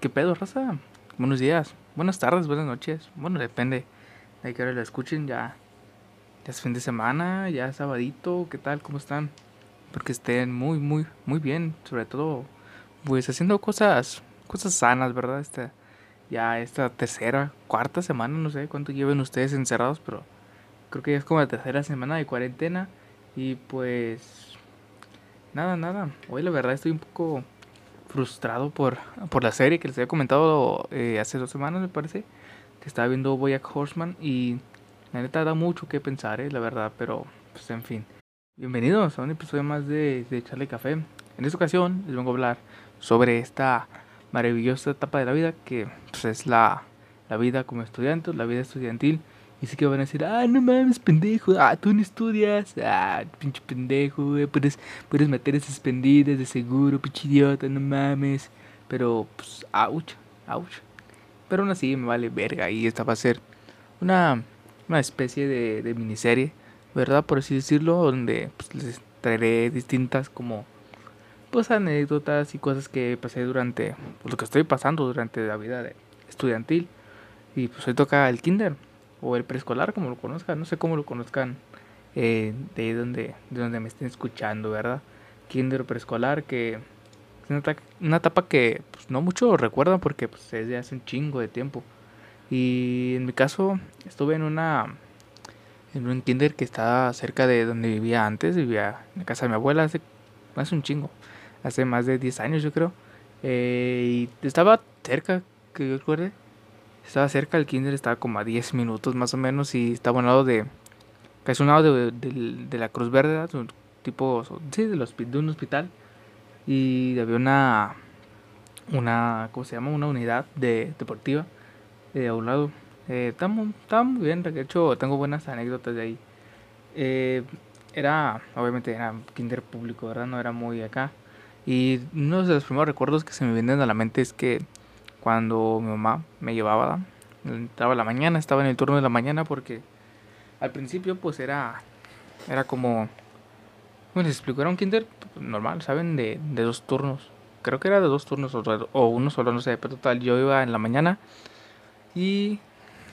¿Qué pedo, raza? Buenos días, buenas tardes, buenas noches. Bueno, depende de qué hora lo escuchen. Ya, ya es fin de semana, ya es sabadito. ¿Qué tal? ¿Cómo están? Porque estén muy, muy, muy bien. Sobre todo, pues haciendo cosas, cosas sanas, ¿verdad? Esta, ya esta tercera, cuarta semana, no sé cuánto lleven ustedes encerrados, pero creo que ya es como la tercera semana de cuarentena. Y pues, nada, nada. Hoy la verdad estoy un poco frustrado por, por la serie que les había comentado eh, hace dos semanas, me parece. Que estaba viendo Boyack Horseman y la neta da mucho que pensar, eh, la verdad, pero pues en fin. Bienvenidos a un episodio más de, de Charlie Café. En esta ocasión les vengo a hablar sobre esta maravillosa etapa de la vida que pues, es la, la vida como estudiante, la vida estudiantil. Y sí que van a decir, ah, no mames, pendejo, ah, tú no estudias, ah, pinche pendejo, güey, puedes, puedes meter esas pendidas de seguro, pinche idiota, no mames. Pero, pues, ouch, ouch. Pero aún así me vale verga y esta va a ser una, una especie de, de miniserie, ¿verdad? Por así decirlo, donde pues, les traeré distintas como, pues, anécdotas y cosas que pasé durante, pues, lo que estoy pasando durante la vida estudiantil. Y pues hoy toca el kinder o el preescolar, como lo conozcan, no sé cómo lo conozcan eh, de donde, de donde me estén escuchando, ¿verdad? Kinder preescolar, que es una, una etapa que pues, no mucho recuerdan porque pues, es de hace un chingo de tiempo. Y en mi caso, estuve en una en un kinder que estaba cerca de donde vivía antes, vivía en la casa de mi abuela hace, hace un chingo, hace más de 10 años yo creo. Eh, y estaba cerca, que yo recuerde, estaba cerca del kinder, estaba como a 10 minutos más o menos y estaba a un lado de, casi un lado de, de, de la Cruz Verde. Un tipo, sí, de, los, de un hospital. Y había una, una, ¿cómo se llama? Una unidad de, deportiva eh, a un lado. Eh, estaba, estaba muy bien, de hecho tengo buenas anécdotas de ahí. Eh, era, obviamente era kinder público, ¿verdad? No era muy acá. Y uno de los primeros recuerdos que se me vienen a la mente es que cuando mi mamá me llevaba, entraba a la mañana, estaba en el turno de la mañana porque al principio pues era, era como, bueno, les explico, era un kinder normal, ¿saben? De, de dos turnos. Creo que era de dos turnos o, uno solo, no sé, pero total, yo iba en la mañana y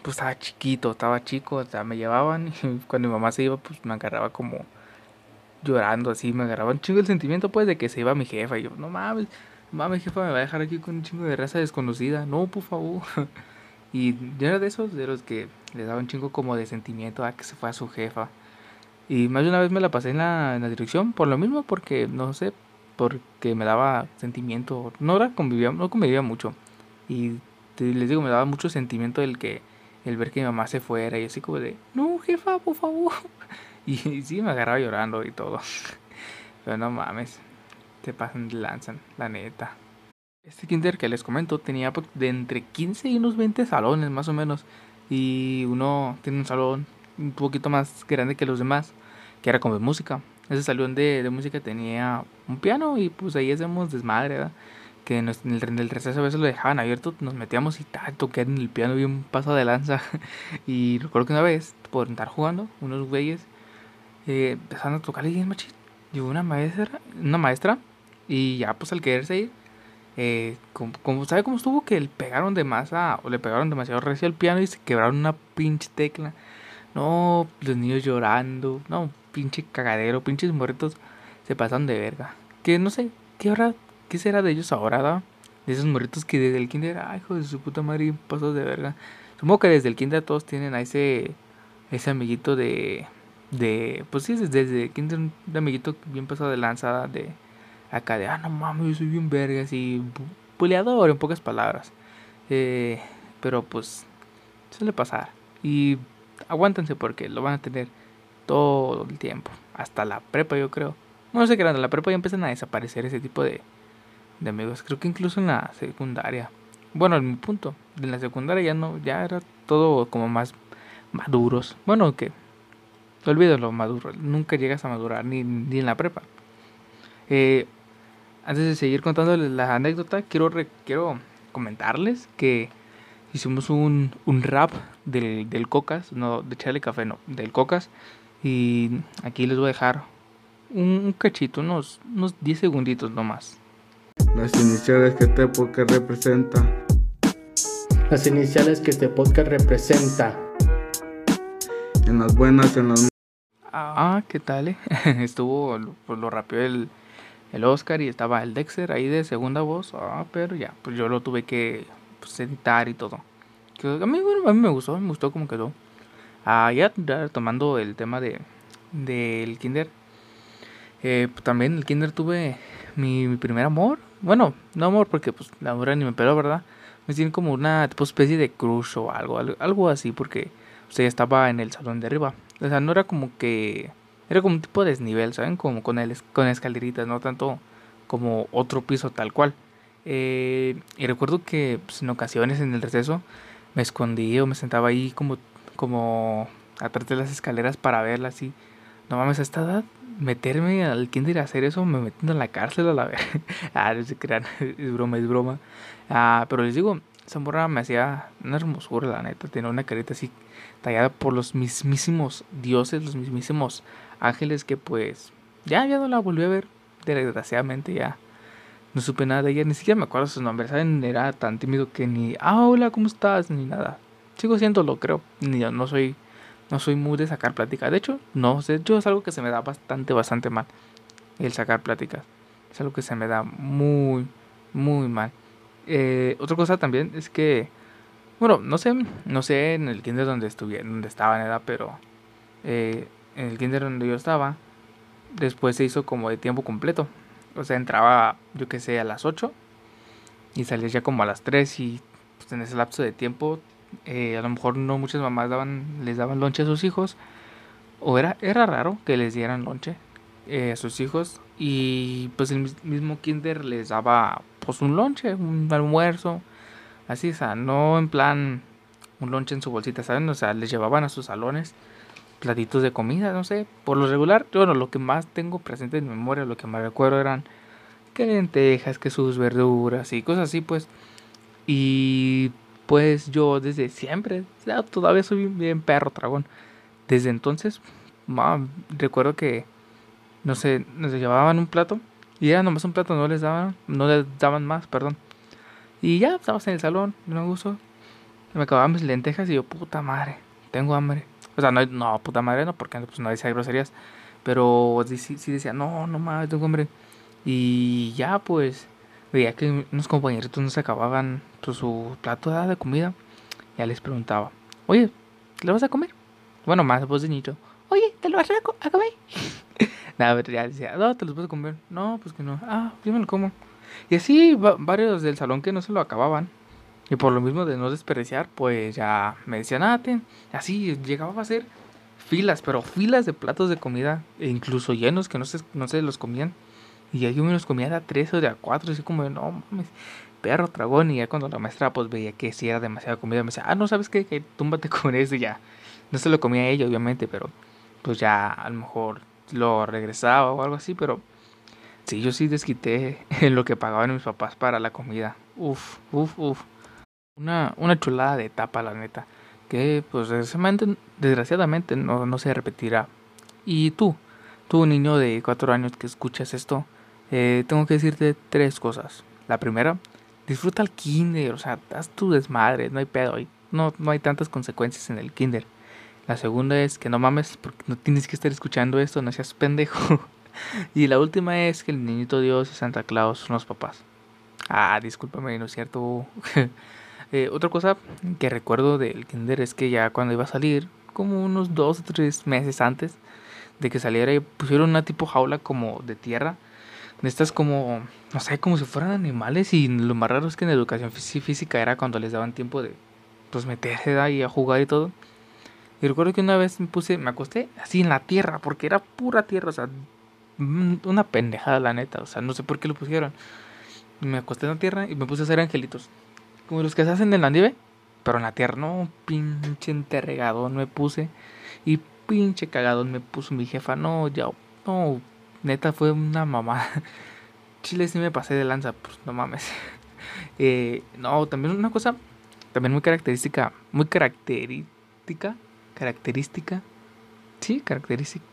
pues estaba chiquito, estaba chico, o me llevaban y cuando mi mamá se iba pues me agarraba como llorando así, me agarraba un chingo el sentimiento pues de que se iba mi jefa y yo, no mames, Mami, jefa, me va a dejar aquí con un chingo de raza desconocida. No, por favor. Y yo era de esos, de los que le daba un chingo como de sentimiento a que se fue a su jefa. Y más de una vez me la pasé en la, en la dirección por lo mismo, porque no sé, porque me daba sentimiento. No era convivía, no convivía mucho. Y les digo, me daba mucho sentimiento el que el ver que mi mamá se fuera y así como de, no, jefa, por favor. Y, y sí, me agarraba llorando y todo. Pero no mames se pasan, lanzan, la neta. Este kinder que les comento tenía de entre 15 y unos 20 salones más o menos. Y uno tiene un salón un poquito más grande que los demás, que era como de música. Ese salón de, de música tenía un piano y pues ahí hacemos desmadre, ¿verdad? Que en el, en el receso a veces lo dejaban abierto, nos metíamos y tal, en el piano bien un paso de lanza. y recuerdo que una vez, por estar jugando, unos güeyes eh, empezaron a tocar y machito. Llegó una maestra, una maestra y ya, pues al quererse ir, eh, como, ¿sabe cómo estuvo? Que le pegaron de masa, o le pegaron demasiado recio al piano y se quebraron una pinche tecla. No, los niños llorando, no, pinche cagadero, pinches morritos se pasan de verga. Que no sé, ¿qué hora, qué será de ellos ahora, da? De esos morritos que desde el kinder, ay, hijo de su puta madre, pasos de verga. Supongo que desde el kinder todos tienen a ese, ese amiguito de, de, pues sí, desde el kinder un amiguito bien pasado de lanzada de acá de, ah, no mames, yo soy bien verga, así, puleador en pocas palabras. Eh, pero pues, suele pasar. Y aguántense porque lo van a tener todo el tiempo. Hasta la prepa, yo creo. No sé qué era, la prepa ya empiezan a desaparecer ese tipo de, de amigos. Creo que incluso en la secundaria. Bueno, en mi punto, en la secundaria ya no, ya era todo como más maduros. Bueno, que olvídalo maduro. Nunca llegas a madurar, ni, ni en la prepa. Eh, antes de seguir contándoles la anécdota, quiero, quiero comentarles que hicimos un, un rap del, del, Cocas, no de Chale Café, no, del Cocas. Y aquí les voy a dejar un, un cachito, unos, unos 10 segunditos nomás. Las iniciales que este podcast representa. Las iniciales que este podcast representa. En las buenas, en las Ah, ¿qué tal? eh? Estuvo pues, lo rápido el, el Oscar y estaba el Dexter ahí de segunda voz. Ah, pero ya, pues yo lo tuve que pues, editar y todo. Que a mí, bueno, a mí me gustó, me gustó cómo quedó. Ah, ya, ya tomando el tema de del kinder. Eh, pues, también el kinder tuve mi, primer amor. Bueno, no amor porque pues la amor ni me peló, ¿verdad? Me tiene como una tipo especie de crush o algo, algo, así porque o estaba en el salón de arriba. O sea, no era como que. Era como un tipo de desnivel, ¿saben? Como con, el, con escaleritas, no tanto como otro piso tal cual. Eh, y recuerdo que pues, en ocasiones en el receso me escondí o me sentaba ahí como, como atrás de las escaleras para verla así. No mames, a esta edad, meterme al kinder y hacer eso, me metiendo en la cárcel a la vez. ah, no se crean, es broma, es broma. Ah, pero les digo, esa morra me hacía una hermosura, la neta. Tenía una carita así tallada por los mismísimos dioses, los mismísimos ángeles que pues ya, ya no la volví a ver. Desgraciadamente ya no supe nada de ella, ni siquiera me acuerdo sus nombres, ¿saben? Era tan tímido que ni, ah, hola, ¿cómo estás? Ni nada. Sigo siéndolo, creo. Ni, no soy no soy muy de sacar plática. De hecho, no, de hecho es algo que se me da bastante, bastante mal. El sacar pláticas. Es algo que se me da muy, muy mal. Eh, otra cosa también es que, bueno, no sé, no sé en el kinder donde estuve, donde estaba en edad, pero eh, en el kinder donde yo estaba, después se hizo como de tiempo completo. O sea, entraba, yo que sé, a las 8 y salía ya como a las 3 y pues, en ese lapso de tiempo eh, a lo mejor no muchas mamás daban, les daban lonche a sus hijos. O era, era raro que les dieran lonche eh, a sus hijos. Y pues el mismo kinder les daba pues un lonche, un almuerzo. Así, o sea, no en plan un lonche en su bolsita, ¿saben? O sea, les llevaban a sus salones platitos de comida, no sé. Por lo regular, bueno, lo que más tengo presente en memoria, lo que más recuerdo eran que lentejas, que sus verduras y cosas así, pues. Y pues yo desde siempre, todavía soy bien perro dragón. Desde entonces, recuerdo que, no sé, nos llevaban un plato y era nomás un plato, no les daban, no les daban más, perdón. Y ya estábamos en el salón, no me gustó. Me acababan mis lentejas y yo, puta madre, tengo hambre. O sea, no, no puta madre, no, porque pues, no decía groserías. Pero sí, sí decía, no, no mames, tengo hambre. Y ya pues veía que unos compañeritos no se acababan pues, su plato de comida. Ya les preguntaba, oye, ¿te lo vas a comer? Bueno, más voz de niño. Oye, ¿te lo vas a comer? Nada, ya decía, no, te los vas a comer. No, pues que no. Ah, yo me lo como. Y así varios del salón que no se lo acababan. Y por lo mismo de no desperdiciar, pues ya me decían, ah, ten. Así llegaba a ser filas, pero filas de platos de comida, e incluso llenos que no se, no se los comían. Y ya yo me los comía de a tres o de a cuatro, así como no mames, perro, tragón. Y ya cuando la maestra pues veía que si era demasiada comida, me decía, ah, no, ¿sabes qué? Que túmbate con eso ya. No se lo comía ella, obviamente, pero pues ya a lo mejor lo regresaba o algo así, pero sí, yo sí desquité en lo que pagaban mis papás para la comida. Uf, uf, uf. Una, una chulada de etapa, la neta. Que pues desgraciadamente, no, no se repetirá. Y tú, tú niño de cuatro años que escuchas esto, eh, tengo que decirte tres cosas. La primera, disfruta el kinder, o sea, haz tu desmadre, no hay pedo, no, no hay tantas consecuencias en el kinder. La segunda es que no mames, porque no tienes que estar escuchando esto, no seas pendejo. y la última es que el niñito Dios y Santa Claus son los papás. Ah, discúlpame, no es cierto. eh, otra cosa que recuerdo del kinder es que ya cuando iba a salir, como unos dos o tres meses antes de que saliera, pusieron una tipo jaula como de tierra de estas como, no sé, como si fueran animales y lo más raro es que en educación física era cuando les daban tiempo de, pues, meterse ahí a jugar y todo. Y recuerdo que una vez me puse, me acosté así en la tierra, porque era pura tierra, o sea, mm, una pendejada la neta, o sea, no sé por qué lo pusieron. Me acosté en la tierra y me puse a hacer angelitos, como los que se hacen en la nieve, pero en la tierra, no, pinche enterregadón me puse, y pinche cagadón me puso mi jefa, no, ya, no, neta fue una mamá. Chile sí me pasé de lanza, pues no mames. Eh, no, también una cosa, también muy característica, muy característica, característica, sí, característica,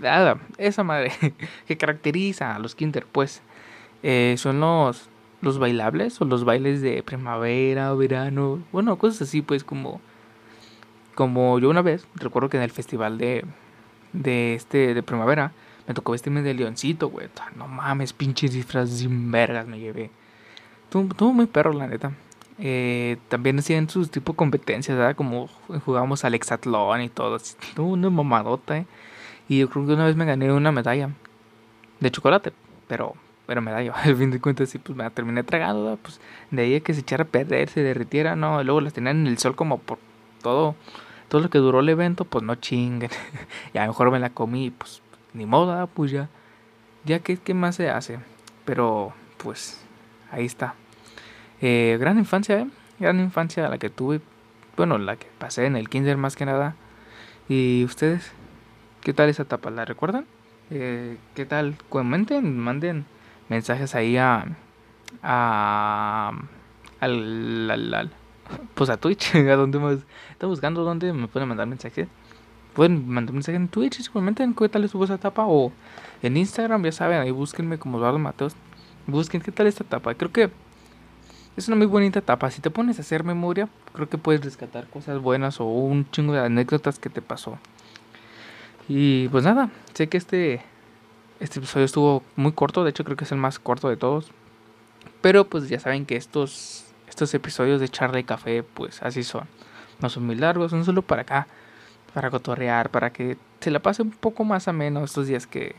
nada, esa madre que caracteriza a los kinder, pues, eh, son los, los bailables o los bailes de primavera, verano, bueno, cosas así, pues como como yo una vez recuerdo que en el festival de de este de primavera me tocó vestirme de leoncito, güey. No mames, pinches disfraz sin vergas me llevé. Tuvo, muy perro, la neta. Eh, también hacían sus tipo competencias, ¿verdad? Como jugábamos al Exatlón y todo. Tuvo una mamadota, ¿eh? Y yo creo que una vez me gané una medalla de chocolate, pero pero medalla. Al fin de cuentas, sí, pues me la terminé tragando, Pues de ahí a que se echara a perder, se derritiera, no. Luego las tenían en el sol como por todo, todo lo que duró el evento, pues no chinguen. y a lo mejor me la comí, pues ni moda, pues ya. Ya que, ¿qué más se hace? Pero, pues, ahí está. Eh, gran infancia, ¿eh? Gran infancia la que tuve. Bueno, la que pasé en el kinder más que nada. ¿Y ustedes? ¿Qué tal esa etapa? ¿La recuerdan? Eh, ¿Qué tal? Comenten, manden mensajes ahí a. a al, al, pues a Twitch, a donde más. Estoy buscando dónde me pueden mandar mensajes. Pueden mandar mensajes en Twitch, simplemente qué tal estuvo esa etapa. O en Instagram, ya saben, ahí búsquenme como Eduardo Mateos. Busquen qué tal esta etapa. Creo que es una muy bonita etapa. Si te pones a hacer memoria, creo que puedes rescatar cosas buenas o un chingo de anécdotas que te pasó. Y pues nada, sé que este este episodio estuvo muy corto, de hecho creo que es el más corto de todos. Pero pues ya saben que estos, estos episodios de charla y café pues así son. No son muy largos, son solo para acá, para cotorrear, para que se la pase un poco más ameno estos días que,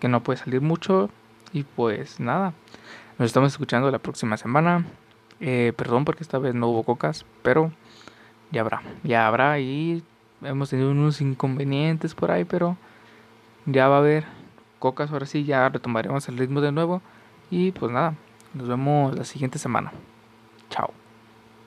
que no puede salir mucho. Y pues nada, nos estamos escuchando la próxima semana. Eh, perdón porque esta vez no hubo cocas, pero ya habrá, ya habrá y hemos tenido unos inconvenientes por ahí, pero ya va a haber cocas. Ahora sí, ya retomaremos el ritmo de nuevo. Y pues nada, nos vemos la siguiente semana. Chao.